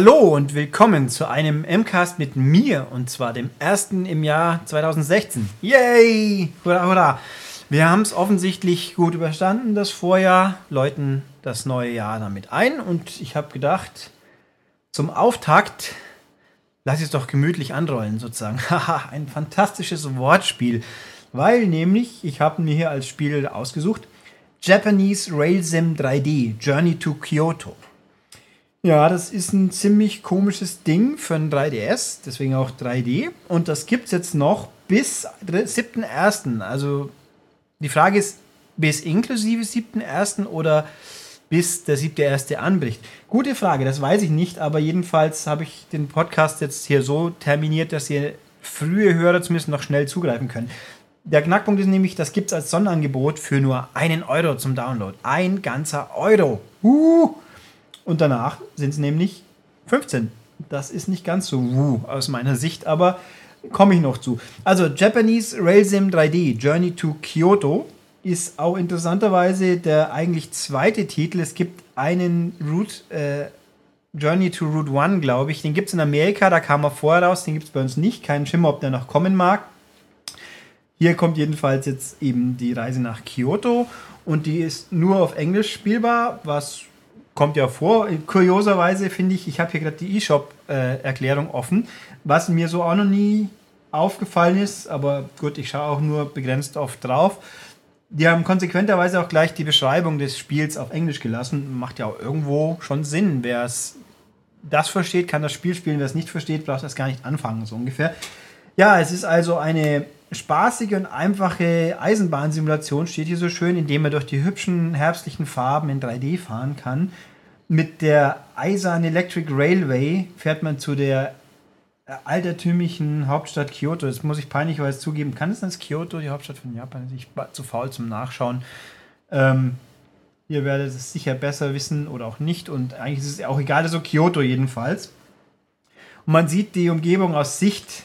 Hallo und willkommen zu einem MCAST mit mir und zwar dem ersten im Jahr 2016. Yay! Hurra, hurra! Wir haben es offensichtlich gut überstanden, das Vorjahr, läuten das neue Jahr damit ein und ich habe gedacht, zum Auftakt lass es doch gemütlich anrollen sozusagen. Haha, ein fantastisches Wortspiel, weil nämlich, ich habe mir hier als Spiel ausgesucht, Japanese Rail Sim 3D, Journey to Kyoto. Ja, das ist ein ziemlich komisches Ding für ein 3DS, deswegen auch 3D. Und das gibt es jetzt noch bis 7.1. Also die Frage ist, bis inklusive 7.1. oder bis der 7.1. anbricht? Gute Frage, das weiß ich nicht, aber jedenfalls habe ich den Podcast jetzt hier so terminiert, dass ihr frühe Hörer zumindest noch schnell zugreifen können. Der Knackpunkt ist nämlich, das gibt es als Sonderangebot für nur einen Euro zum Download. Ein ganzer Euro. Uh! Und danach sind es nämlich 15. Das ist nicht ganz so wuh aus meiner Sicht, aber komme ich noch zu. Also Japanese Rail Sim 3D Journey to Kyoto ist auch interessanterweise der eigentlich zweite Titel. Es gibt einen Route, äh, Journey to Route One, glaube ich. Den gibt es in Amerika, da kam er vorher raus, den gibt es bei uns nicht. Kein Schimmer, ob der noch kommen mag. Hier kommt jedenfalls jetzt eben die Reise nach Kyoto und die ist nur auf Englisch spielbar, was kommt ja vor. Kurioserweise finde ich, ich habe hier gerade die eShop-Erklärung äh, offen, was mir so auch noch nie aufgefallen ist, aber gut, ich schaue auch nur begrenzt oft drauf. Die haben konsequenterweise auch gleich die Beschreibung des Spiels auf Englisch gelassen. Macht ja auch irgendwo schon Sinn. Wer es das versteht, kann das Spiel spielen. Wer es nicht versteht, braucht das gar nicht anfangen, so ungefähr. Ja, es ist also eine spaßige und einfache Eisenbahnsimulation, steht hier so schön, indem man durch die hübschen herbstlichen Farben in 3D fahren kann. Mit der Aisan Electric Railway fährt man zu der altertümlichen Hauptstadt Kyoto. Das muss ich peinlicherweise zugeben. Kann es denn Kyoto, die Hauptstadt von Japan? Ich war zu faul zum Nachschauen. Ähm, ihr werdet es sicher besser wissen oder auch nicht. Und eigentlich ist es auch egal, also Kyoto jedenfalls. Und man sieht die Umgebung aus Sicht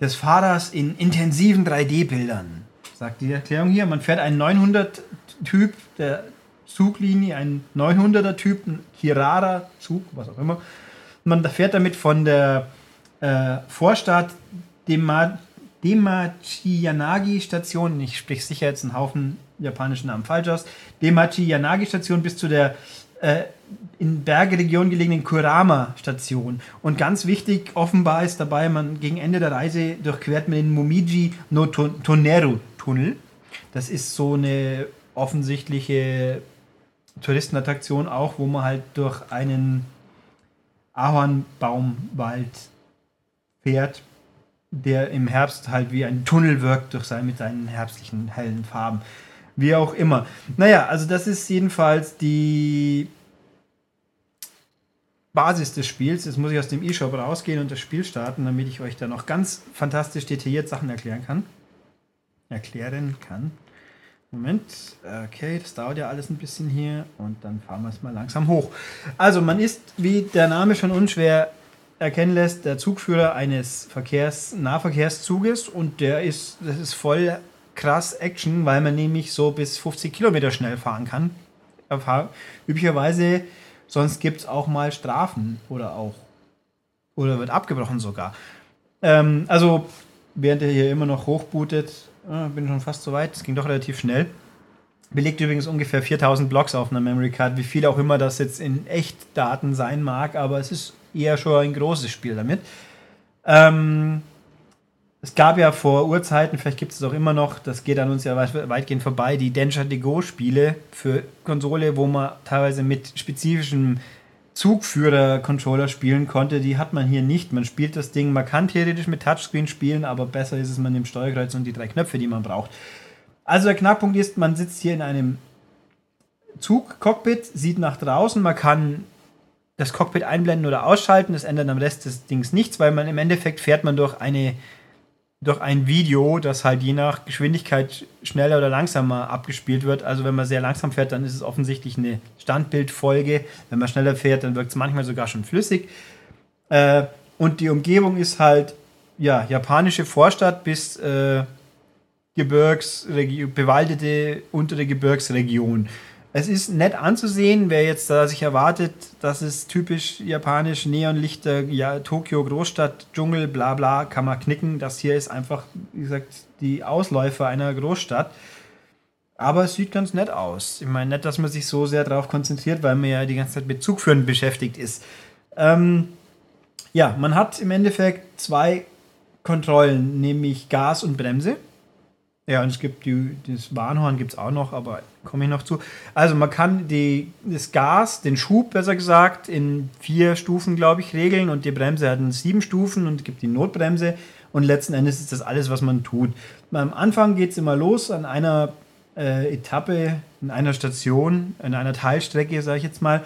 des Fahrers in intensiven 3D-Bildern. Sagt die Erklärung hier. Man fährt einen 900-Typ der Zuglinie, einen 900er-Typ, ein Kirara-Zug, was auch immer. Man fährt damit von der äh, Vorstadt Dema Demachi-Yanagi-Station, ich spreche sicher jetzt einen Haufen japanischen Namen falsch aus, Demachi-Yanagi-Station bis zu der äh, in Bergregion gelegenen Kurama-Station. Und ganz wichtig, offenbar ist dabei, man gegen Ende der Reise durchquert man den Momiji no Toneru-Tunnel. Das ist so eine offensichtliche Touristenattraktion auch, wo man halt durch einen Ahornbaumwald fährt, der im Herbst halt wie ein Tunnel wirkt durch sein, mit seinen herbstlichen hellen Farben. Wie auch immer. Naja, also das ist jedenfalls die Basis des Spiels. Jetzt muss ich aus dem E-Shop rausgehen und das Spiel starten, damit ich euch da noch ganz fantastisch detailliert Sachen erklären kann. Erklären kann. Moment, okay, das dauert ja alles ein bisschen hier und dann fahren wir es mal langsam hoch. Also man ist, wie der Name schon unschwer erkennen lässt, der Zugführer eines Verkehrs, Nahverkehrszuges und der ist, das ist voll krass Action, weil man nämlich so bis 50 Kilometer schnell fahren kann. Üblicherweise, sonst gibt es auch mal Strafen oder auch, oder wird abgebrochen sogar. Ähm, also, während er hier immer noch hochbootet, äh, bin schon fast so weit, es ging doch relativ schnell. Belegt übrigens ungefähr 4000 Blocks auf einer Memory Card, wie viel auch immer das jetzt in Echtdaten sein mag, aber es ist eher schon ein großes Spiel damit. Ähm, es gab ja vor Urzeiten, vielleicht gibt es es auch immer noch, das geht an uns ja weitgehend vorbei, die Danger de Go Spiele für Konsole, wo man teilweise mit spezifischem Zugführer-Controller spielen konnte. Die hat man hier nicht. Man spielt das Ding, man kann theoretisch mit Touchscreen spielen, aber besser ist es, man nimmt Steuerkreuz und die drei Knöpfe, die man braucht. Also der Knackpunkt ist, man sitzt hier in einem Zug-Cockpit, sieht nach draußen, man kann das Cockpit einblenden oder ausschalten, das ändert am Rest des Dings nichts, weil man im Endeffekt fährt man durch eine durch ein Video, das halt je nach Geschwindigkeit schneller oder langsamer abgespielt wird. Also wenn man sehr langsam fährt, dann ist es offensichtlich eine Standbildfolge. Wenn man schneller fährt, dann wirkt es manchmal sogar schon flüssig. Äh, und die Umgebung ist halt ja japanische Vorstadt bis äh, Gebirgs bewaldete untere Gebirgsregion. Es ist nett anzusehen, wer jetzt da sich erwartet, das ist typisch japanisch, Neonlichter, ja, Tokio, Großstadt, Dschungel, bla bla, kann man knicken. Das hier ist einfach, wie gesagt, die Ausläufer einer Großstadt. Aber es sieht ganz nett aus. Ich meine, nicht, dass man sich so sehr darauf konzentriert, weil man ja die ganze Zeit mit Zugführen beschäftigt ist. Ähm, ja, man hat im Endeffekt zwei Kontrollen, nämlich Gas und Bremse. Ja, und es gibt die, das Warnhorn gibt es auch noch, aber komme ich noch zu. Also man kann die, das Gas, den Schub besser gesagt, in vier Stufen, glaube ich, regeln und die Bremse hat sieben Stufen und gibt die Notbremse und letzten Endes ist das alles, was man tut. Am Anfang geht es immer los an einer äh, Etappe, in einer Station, in einer Teilstrecke, sage ich jetzt mal,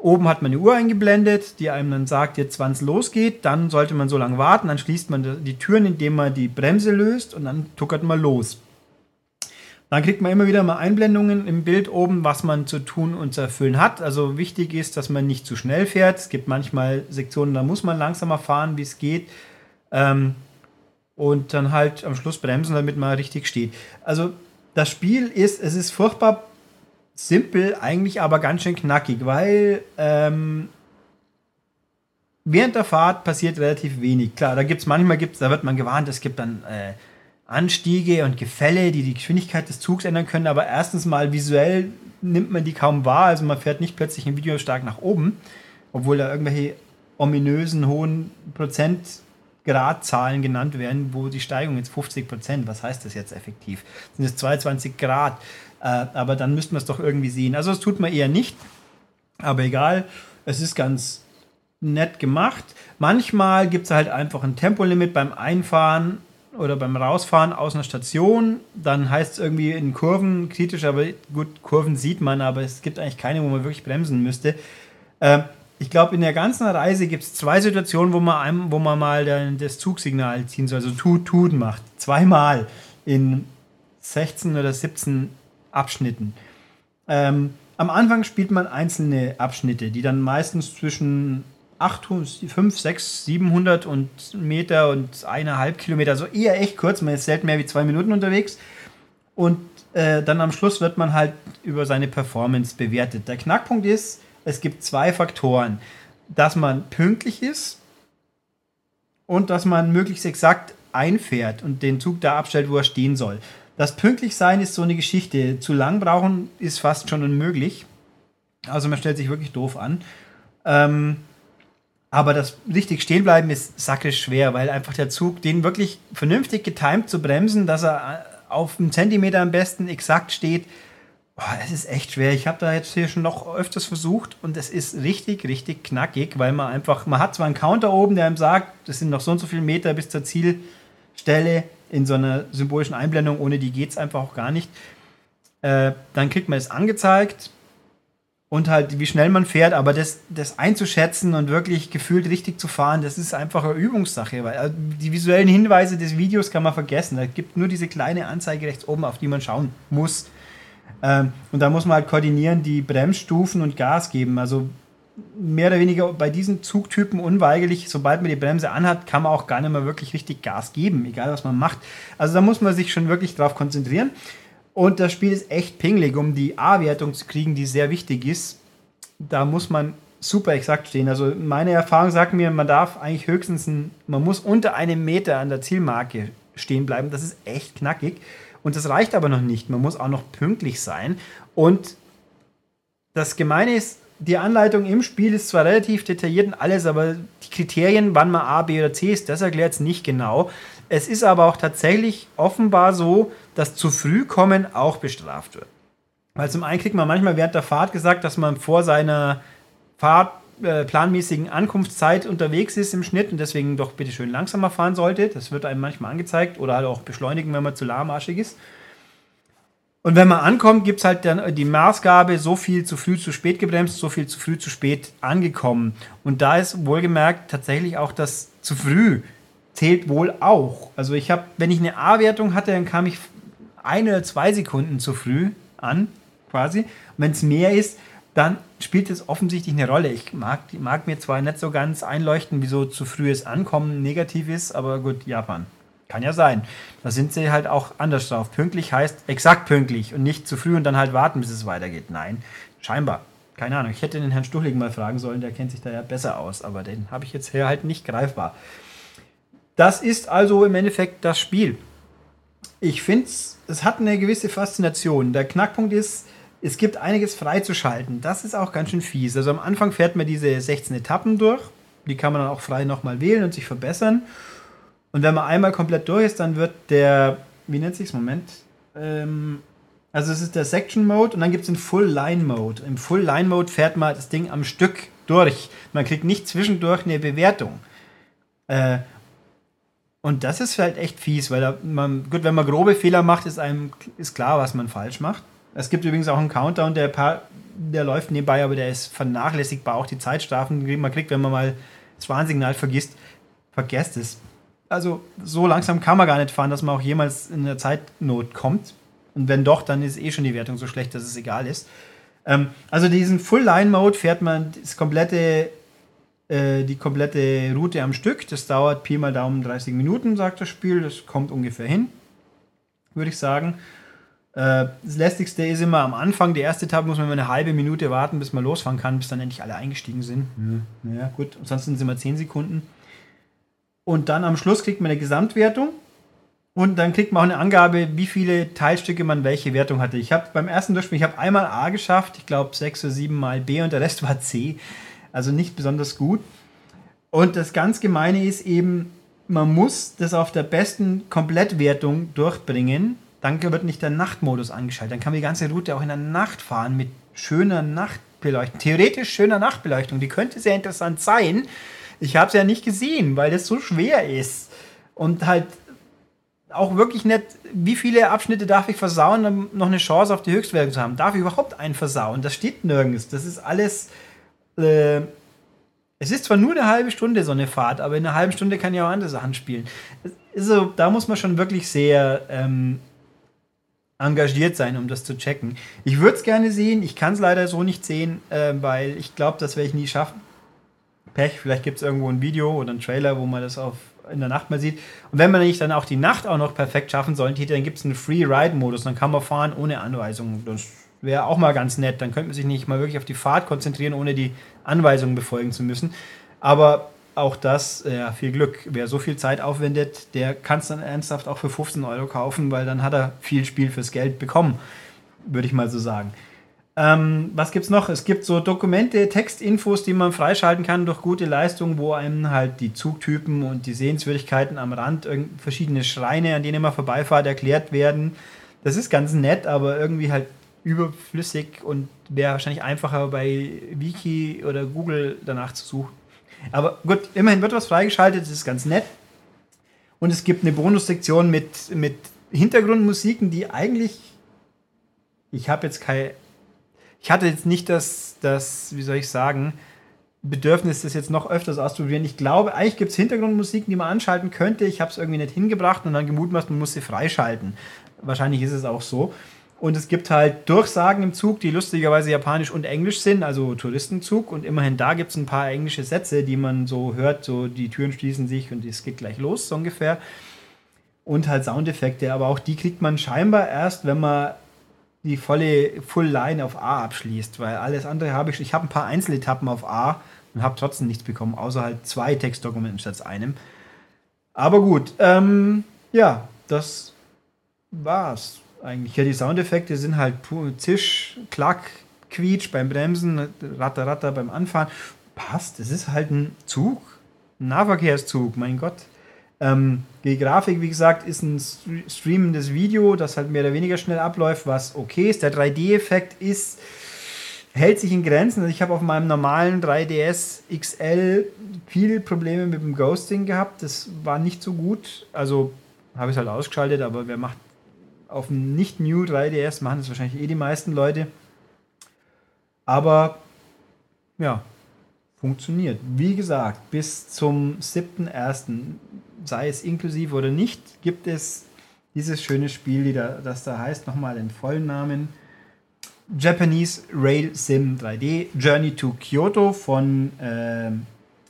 Oben hat man eine Uhr eingeblendet, die einem dann sagt, jetzt wann es losgeht. Dann sollte man so lange warten, dann schließt man die Türen, indem man die Bremse löst und dann tuckert man los. Dann kriegt man immer wieder mal Einblendungen im Bild oben, was man zu tun und zu erfüllen hat. Also wichtig ist, dass man nicht zu schnell fährt. Es gibt manchmal Sektionen, da muss man langsamer fahren, wie es geht. Ähm, und dann halt am Schluss bremsen, damit man richtig steht. Also das Spiel ist, es ist furchtbar simpel, eigentlich aber ganz schön knackig, weil ähm, während der Fahrt passiert relativ wenig. Klar, da gibt es manchmal, gibt's, da wird man gewarnt, es gibt dann äh, Anstiege und Gefälle, die die Geschwindigkeit des Zugs ändern können, aber erstens mal visuell nimmt man die kaum wahr, also man fährt nicht plötzlich im Video stark nach oben, obwohl da irgendwelche ominösen hohen Prozentgradzahlen genannt werden, wo die Steigung jetzt 50 Prozent, was heißt das jetzt effektiv? Sind es 22 Grad? Äh, aber dann müssten wir es doch irgendwie sehen. Also das tut man eher nicht. Aber egal, es ist ganz nett gemacht. Manchmal gibt es halt einfach ein Tempolimit beim Einfahren oder beim Rausfahren aus einer Station. Dann heißt es irgendwie in Kurven kritisch, aber gut, Kurven sieht man, aber es gibt eigentlich keine, wo man wirklich bremsen müsste. Äh, ich glaube, in der ganzen Reise gibt es zwei Situationen, wo man, einem, wo man mal das Zugsignal ziehen soll, also Tut, Tut macht. Zweimal in 16 oder 17 Abschnitten. Ähm, am Anfang spielt man einzelne Abschnitte, die dann meistens zwischen 800, 5, 6, 700 und Meter und eineinhalb Kilometer, also eher echt kurz, man ist selten mehr wie zwei Minuten unterwegs. Und äh, dann am Schluss wird man halt über seine Performance bewertet. Der Knackpunkt ist, es gibt zwei Faktoren. Dass man pünktlich ist und dass man möglichst exakt einfährt und den Zug da abstellt, wo er stehen soll. Das Pünktlichsein ist so eine Geschichte. Zu lang brauchen ist fast schon unmöglich. Also man stellt sich wirklich doof an. Ähm, aber das richtig stehen bleiben ist sakrisch schwer, weil einfach der Zug, den wirklich vernünftig getimt zu bremsen, dass er äh, auf einen Zentimeter am besten exakt steht, es ist echt schwer. Ich habe da jetzt hier schon noch öfters versucht und es ist richtig, richtig knackig, weil man einfach, man hat zwar einen Counter oben, der einem sagt, das sind noch so und so viele Meter bis zur Zielstelle, in so einer symbolischen Einblendung, ohne die geht es einfach auch gar nicht. Äh, dann kriegt man es angezeigt und halt, wie schnell man fährt, aber das, das einzuschätzen und wirklich gefühlt richtig zu fahren, das ist einfach eine Übungssache, weil also die visuellen Hinweise des Videos kann man vergessen. Es gibt nur diese kleine Anzeige rechts oben, auf die man schauen muss. Ähm, und da muss man halt koordinieren, die Bremsstufen und Gas geben. Also mehr oder weniger bei diesen Zugtypen unweigerlich, sobald man die Bremse anhat, kann man auch gar nicht mehr wirklich richtig Gas geben, egal was man macht. Also da muss man sich schon wirklich drauf konzentrieren. Und das Spiel ist echt pingelig, um die A-Wertung zu kriegen, die sehr wichtig ist. Da muss man super exakt stehen. Also meine Erfahrung sagt mir, man darf eigentlich höchstens, ein, man muss unter einem Meter an der Zielmarke stehen bleiben. Das ist echt knackig. Und das reicht aber noch nicht. Man muss auch noch pünktlich sein. Und das Gemeine ist, die Anleitung im Spiel ist zwar relativ detailliert und alles, aber die Kriterien, wann man A, B oder C ist, das erklärt es nicht genau. Es ist aber auch tatsächlich offenbar so, dass zu früh kommen auch bestraft wird. Weil zum einen kriegt man manchmal während der Fahrt gesagt, dass man vor seiner Fahrt äh, planmäßigen Ankunftszeit unterwegs ist im Schnitt und deswegen doch bitte schön langsamer fahren sollte. Das wird einem manchmal angezeigt oder halt auch beschleunigen, wenn man zu lahmarschig ist. Und wenn man ankommt, gibt es halt dann die Maßgabe, so viel zu früh zu spät gebremst, so viel zu früh zu spät angekommen. Und da ist wohlgemerkt tatsächlich auch das zu früh zählt wohl auch. Also ich habe, wenn ich eine A-Wertung hatte, dann kam ich ein oder zwei Sekunden zu früh an, quasi. Wenn es mehr ist, dann spielt es offensichtlich eine Rolle. Ich mag, mag mir zwar nicht so ganz einleuchten, wieso zu frühes Ankommen negativ ist, aber gut, Japan. Kann ja sein. Da sind sie halt auch anders drauf. Pünktlich heißt exakt pünktlich und nicht zu früh und dann halt warten, bis es weitergeht. Nein, scheinbar. Keine Ahnung. Ich hätte den Herrn Stuchlig mal fragen sollen, der kennt sich da ja besser aus, aber den habe ich jetzt hier halt nicht greifbar. Das ist also im Endeffekt das Spiel. Ich finde, es hat eine gewisse Faszination. Der Knackpunkt ist, es gibt einiges freizuschalten. Das ist auch ganz schön fies. Also am Anfang fährt man diese 16 Etappen durch. Die kann man dann auch frei nochmal wählen und sich verbessern. Und wenn man einmal komplett durch ist, dann wird der, wie nennt sich's, Moment, ähm, also es ist der Section Mode und dann gibt es den Full Line Mode. Im Full Line Mode fährt man das Ding am Stück durch. Man kriegt nicht zwischendurch eine Bewertung. Äh, und das ist halt echt fies, weil man, gut, wenn man grobe Fehler macht, ist einem ist klar, was man falsch macht. Es gibt übrigens auch einen Countdown, der, der läuft nebenbei, aber der ist vernachlässigbar. Auch die Zeitstrafen, die man kriegt, wenn man mal das Warnsignal vergisst, vergesst es. Also so langsam kann man gar nicht fahren, dass man auch jemals in eine Zeitnot kommt. Und wenn doch, dann ist eh schon die Wertung so schlecht, dass es egal ist. Ähm, also diesen Full-Line-Mode fährt man das komplette, äh, die komplette Route am Stück. Das dauert Pi mal Daumen 30 Minuten, sagt das Spiel. Das kommt ungefähr hin, würde ich sagen. Äh, das lästigste ist immer am Anfang, die erste Etappe muss man eine halbe Minute warten, bis man losfahren kann, bis dann endlich alle eingestiegen sind. Ja, ja gut, ansonsten sind es immer 10 Sekunden. Und dann am Schluss kriegt man eine Gesamtwertung. Und dann kriegt man auch eine Angabe, wie viele Teilstücke man welche Wertung hatte. Ich habe beim ersten Durchspiel, ich habe einmal A geschafft, ich glaube sechs oder sieben Mal B und der Rest war C. Also nicht besonders gut. Und das ganz Gemeine ist eben, man muss das auf der besten Komplettwertung durchbringen dann wird nicht der Nachtmodus angeschaltet. Dann kann man die ganze Route auch in der Nacht fahren mit schöner Nachtbeleuchtung. Theoretisch schöner Nachtbeleuchtung. Die könnte sehr interessant sein. Ich habe es ja nicht gesehen, weil das so schwer ist. Und halt auch wirklich nicht, wie viele Abschnitte darf ich versauen, um noch eine Chance auf die Höchstwertung zu haben? Darf ich überhaupt einen versauen? Das steht nirgends. Das ist alles. Äh, es ist zwar nur eine halbe Stunde so eine Fahrt, aber in einer halben Stunde kann ich auch andere Sachen spielen. Also, da muss man schon wirklich sehr ähm, engagiert sein, um das zu checken. Ich würde es gerne sehen, ich kann es leider so nicht sehen, äh, weil ich glaube, das werde ich nie schaffen. Pech, vielleicht gibt es irgendwo ein Video oder einen Trailer, wo man das auf, in der Nacht mal sieht. Und wenn man nicht dann auch die Nacht auch noch perfekt schaffen sollte, dann gibt es einen Free-Ride-Modus, dann kann man fahren ohne Anweisungen. Das wäre auch mal ganz nett. Dann könnte man sich nicht mal wirklich auf die Fahrt konzentrieren, ohne die Anweisungen befolgen zu müssen. Aber auch das, ja, viel Glück. Wer so viel Zeit aufwendet, der kann es dann ernsthaft auch für 15 Euro kaufen, weil dann hat er viel Spiel fürs Geld bekommen, würde ich mal so sagen. Ähm, was es noch? Es gibt so Dokumente, Textinfos, die man freischalten kann durch gute Leistung, wo einem halt die Zugtypen und die Sehenswürdigkeiten am Rand, verschiedene Schreine, an denen man vorbeifahrt, erklärt werden. Das ist ganz nett, aber irgendwie halt überflüssig und wäre wahrscheinlich einfacher bei Wiki oder Google danach zu suchen. Aber gut, immerhin wird was freigeschaltet, das ist ganz nett. Und es gibt eine Bonussektion mit, mit Hintergrundmusiken, die eigentlich. Ich habe jetzt kein. Ich hatte jetzt nicht das, das, wie soll ich sagen, Bedürfnis, das jetzt noch öfters auszuprobieren. Ich glaube, eigentlich gibt es Hintergrundmusiken, die man anschalten könnte. Ich habe es irgendwie nicht hingebracht und dann gemutmaßt, man muss sie freischalten. Wahrscheinlich ist es auch so. Und es gibt halt Durchsagen im Zug, die lustigerweise japanisch und englisch sind, also Touristenzug. Und immerhin da gibt es ein paar englische Sätze, die man so hört, so die Türen schließen sich und es geht gleich los, so ungefähr. Und halt Soundeffekte, aber auch die kriegt man scheinbar erst, wenn man die volle Full Line auf A abschließt, weil alles andere habe ich. Ich habe ein paar Einzeletappen auf A und habe trotzdem nichts bekommen, außer halt zwei Textdokumenten statt einem. Aber gut, ähm, ja, das war's eigentlich. Ja, die Soundeffekte sind halt Zisch, Klack, Quietsch beim Bremsen, Ratter, Ratter beim Anfahren. Passt, es ist halt ein Zug, ein Nahverkehrszug, mein Gott. Ähm, die Grafik, wie gesagt, ist ein streamendes Video, das halt mehr oder weniger schnell abläuft, was okay ist. Der 3D-Effekt ist, hält sich in Grenzen. Also ich habe auf meinem normalen 3DS XL viele Probleme mit dem Ghosting gehabt. Das war nicht so gut. Also habe ich es halt ausgeschaltet, aber wer macht auf dem nicht-New 3DS machen das wahrscheinlich eh die meisten Leute. Aber ja, funktioniert. Wie gesagt, bis zum 7.1., sei es inklusive oder nicht, gibt es dieses schöne Spiel, das da heißt, nochmal den vollen Namen. Japanese Rail Sim 3D Journey to Kyoto von, äh,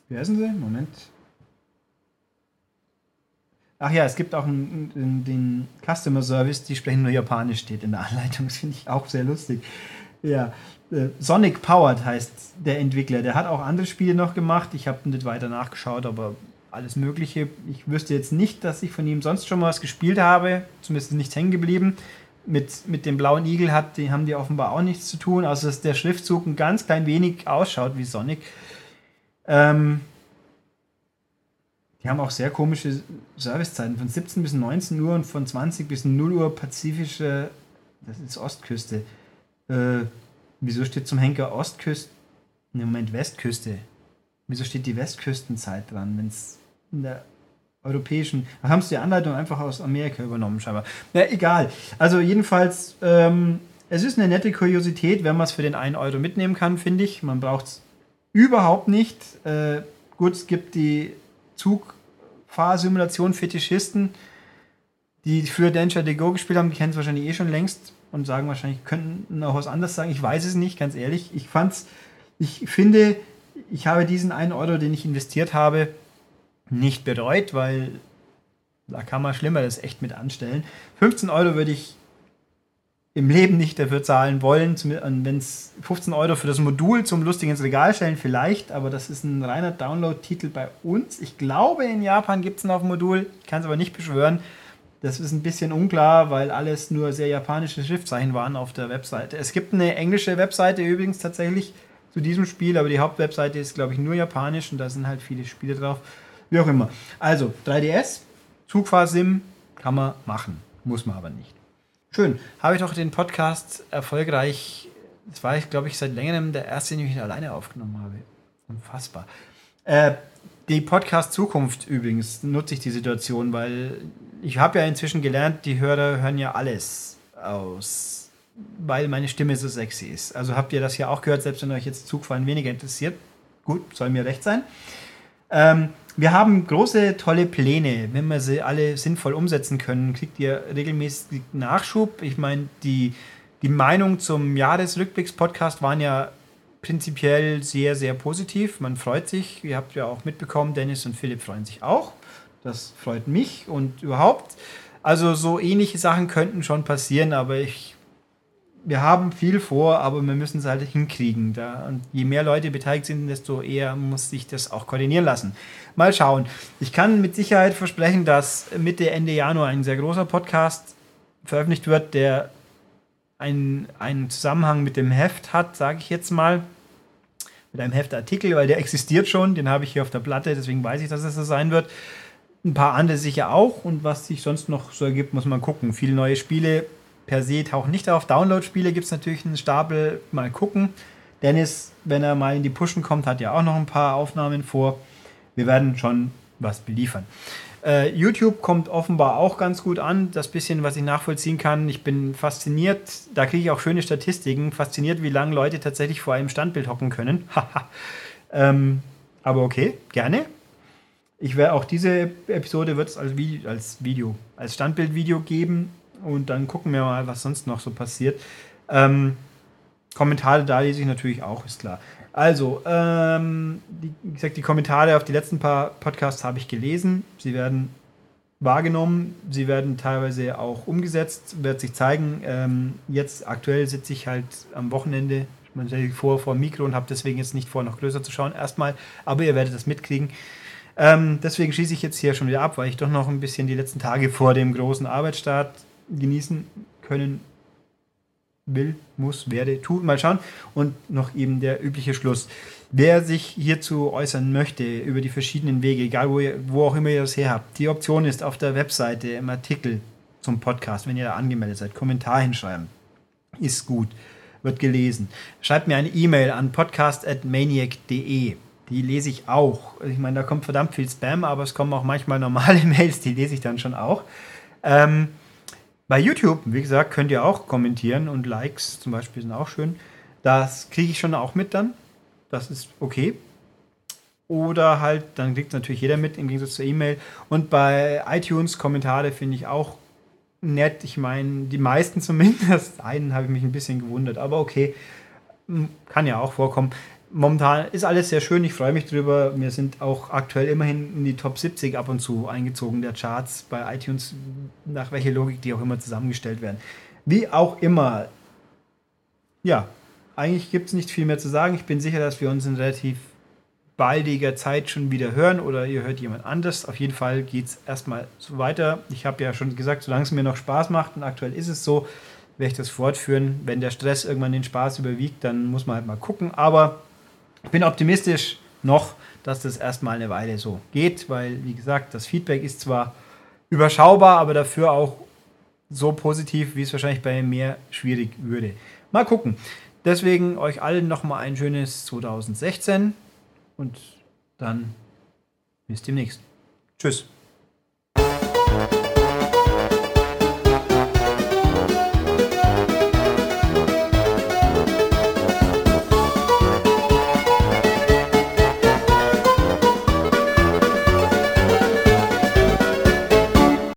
wie heißen sie? Moment. Ach ja, es gibt auch einen, einen, den Customer Service, die sprechen nur Japanisch, steht in der Anleitung. Das finde ich auch sehr lustig. Ja, äh, Sonic Powered heißt der Entwickler. Der hat auch andere Spiele noch gemacht. Ich habe nicht weiter nachgeschaut, aber alles Mögliche. Ich wüsste jetzt nicht, dass ich von ihm sonst schon mal was gespielt habe. Zumindest nichts hängen geblieben. Mit, mit dem blauen Igel hat, die haben die offenbar auch nichts zu tun, außer dass der Schriftzug ein ganz klein wenig ausschaut wie Sonic. Ähm, die haben auch sehr komische Servicezeiten von 17 bis 19 Uhr und von 20 bis 0 Uhr pazifische, das ist Ostküste. Äh, wieso steht zum Henker Ostküste? Ne, Moment, Westküste. Wieso steht die Westküstenzeit dran, wenn es in der europäischen. Da haben sie die Anleitung einfach aus Amerika übernommen, scheinbar. Na, egal. Also, jedenfalls, ähm, es ist eine nette Kuriosität, wenn man es für den 1 Euro mitnehmen kann, finde ich. Man braucht es überhaupt nicht. Äh, gut, es gibt die Zugfahrsimulation Fetischisten, die früher Danger de Go gespielt haben, die kennen es wahrscheinlich eh schon längst und sagen wahrscheinlich, könnten auch was anderes sagen. Ich weiß es nicht, ganz ehrlich. Ich fand's, ich finde, ich habe diesen einen Euro, den ich investiert habe, nicht bereut, weil da kann man Schlimmeres echt mit anstellen. 15 Euro würde ich im Leben nicht dafür zahlen wollen. Wenn es 15 Euro für das Modul zum Lustigen ins Regal stellen, vielleicht, aber das ist ein reiner Download-Titel bei uns. Ich glaube, in Japan gibt es noch ein Modul, ich kann es aber nicht beschwören. Das ist ein bisschen unklar, weil alles nur sehr japanische Schriftzeichen waren auf der Webseite. Es gibt eine englische Webseite übrigens tatsächlich zu diesem Spiel, aber die Hauptwebseite ist, glaube ich, nur japanisch und da sind halt viele Spiele drauf. Wie auch immer. Also, 3DS, Zugfahrsim kann man machen, muss man aber nicht. Schön. Habe ich doch den Podcast erfolgreich. Das war ich, glaube ich, seit längerem der erste, den ich alleine aufgenommen habe. Unfassbar. Äh, die Podcast Zukunft übrigens nutze ich die Situation, weil ich habe ja inzwischen gelernt, die Hörer hören ja alles aus, weil meine Stimme so sexy ist. Also habt ihr das ja auch gehört, selbst wenn euch jetzt Zugfahren weniger interessiert. Gut, soll mir recht sein. Ähm, wir haben große, tolle Pläne. Wenn wir sie alle sinnvoll umsetzen können, kriegt ihr regelmäßig Nachschub. Ich meine, die, die Meinung zum Jahresrückblicks-Podcast waren ja prinzipiell sehr, sehr positiv. Man freut sich. Ihr habt ja auch mitbekommen, Dennis und Philipp freuen sich auch. Das freut mich und überhaupt. Also so ähnliche Sachen könnten schon passieren, aber ich wir haben viel vor, aber wir müssen es halt hinkriegen. Da, und je mehr Leute beteiligt sind, desto eher muss sich das auch koordinieren lassen. Mal schauen. Ich kann mit Sicherheit versprechen, dass Mitte, Ende Januar ein sehr großer Podcast veröffentlicht wird, der einen, einen Zusammenhang mit dem Heft hat, sage ich jetzt mal. Mit einem Heftartikel, weil der existiert schon, den habe ich hier auf der Platte, deswegen weiß ich, dass es so sein wird. Ein paar andere sicher auch und was sich sonst noch so ergibt, muss man gucken. Viele neue Spiele per se tauchen nicht auf. Download-Spiele gibt es natürlich einen Stapel. Mal gucken. Dennis, wenn er mal in die Pushen kommt, hat ja auch noch ein paar Aufnahmen vor. Wir werden schon was beliefern. Äh, YouTube kommt offenbar auch ganz gut an. Das bisschen, was ich nachvollziehen kann. Ich bin fasziniert. Da kriege ich auch schöne Statistiken. Fasziniert, wie lange Leute tatsächlich vor einem Standbild hocken können. ähm, aber okay, gerne. Ich werde auch diese Episode wird es als, Video, als Video, als Standbildvideo geben und dann gucken wir mal, was sonst noch so passiert. Ähm, Kommentare da lese ich natürlich auch, ist klar. Also, ähm, die, wie gesagt, die Kommentare auf die letzten paar Podcasts habe ich gelesen. Sie werden wahrgenommen, sie werden teilweise auch umgesetzt, wird sich zeigen. Ähm, jetzt aktuell sitze ich halt am Wochenende, ich stelle vor vor dem Mikro und habe deswegen jetzt nicht vor, noch größer zu schauen, erstmal, aber ihr werdet das mitkriegen. Ähm, deswegen schließe ich jetzt hier schon wieder ab, weil ich doch noch ein bisschen die letzten Tage vor dem großen Arbeitsstart genießen können will, muss, werde, tut. Mal schauen. Und noch eben der übliche Schluss. Wer sich hierzu äußern möchte, über die verschiedenen Wege, egal wo, ihr, wo auch immer ihr das her habt, die Option ist auf der Webseite im Artikel zum Podcast, wenn ihr da angemeldet seid, Kommentar hinschreiben. Ist gut. Wird gelesen. Schreibt mir eine E-Mail an podcast.maniac.de. Die lese ich auch. Ich meine, da kommt verdammt viel Spam, aber es kommen auch manchmal normale Mails, die lese ich dann schon auch. Ähm, bei YouTube, wie gesagt, könnt ihr auch kommentieren und Likes zum Beispiel sind auch schön. Das kriege ich schon auch mit dann. Das ist okay. Oder halt, dann kriegt natürlich jeder mit, im Gegensatz zur E-Mail. Und bei iTunes Kommentare finde ich auch nett. Ich meine, die meisten zumindest. Einen habe ich mich ein bisschen gewundert, aber okay. Kann ja auch vorkommen. Momentan ist alles sehr schön, ich freue mich drüber. Wir sind auch aktuell immerhin in die Top 70 ab und zu eingezogen der Charts bei iTunes, nach welcher Logik die auch immer zusammengestellt werden. Wie auch immer, ja, eigentlich gibt es nicht viel mehr zu sagen. Ich bin sicher, dass wir uns in relativ baldiger Zeit schon wieder hören oder ihr hört jemand anders. Auf jeden Fall geht es erstmal so weiter. Ich habe ja schon gesagt, solange es mir noch Spaß macht und aktuell ist es so, werde ich das fortführen. Wenn der Stress irgendwann den Spaß überwiegt, dann muss man halt mal gucken. Aber ich bin optimistisch noch, dass das erstmal eine Weile so geht, weil, wie gesagt, das Feedback ist zwar überschaubar, aber dafür auch so positiv, wie es wahrscheinlich bei mir schwierig würde. Mal gucken. Deswegen euch allen nochmal ein schönes 2016 und dann bis demnächst. Tschüss.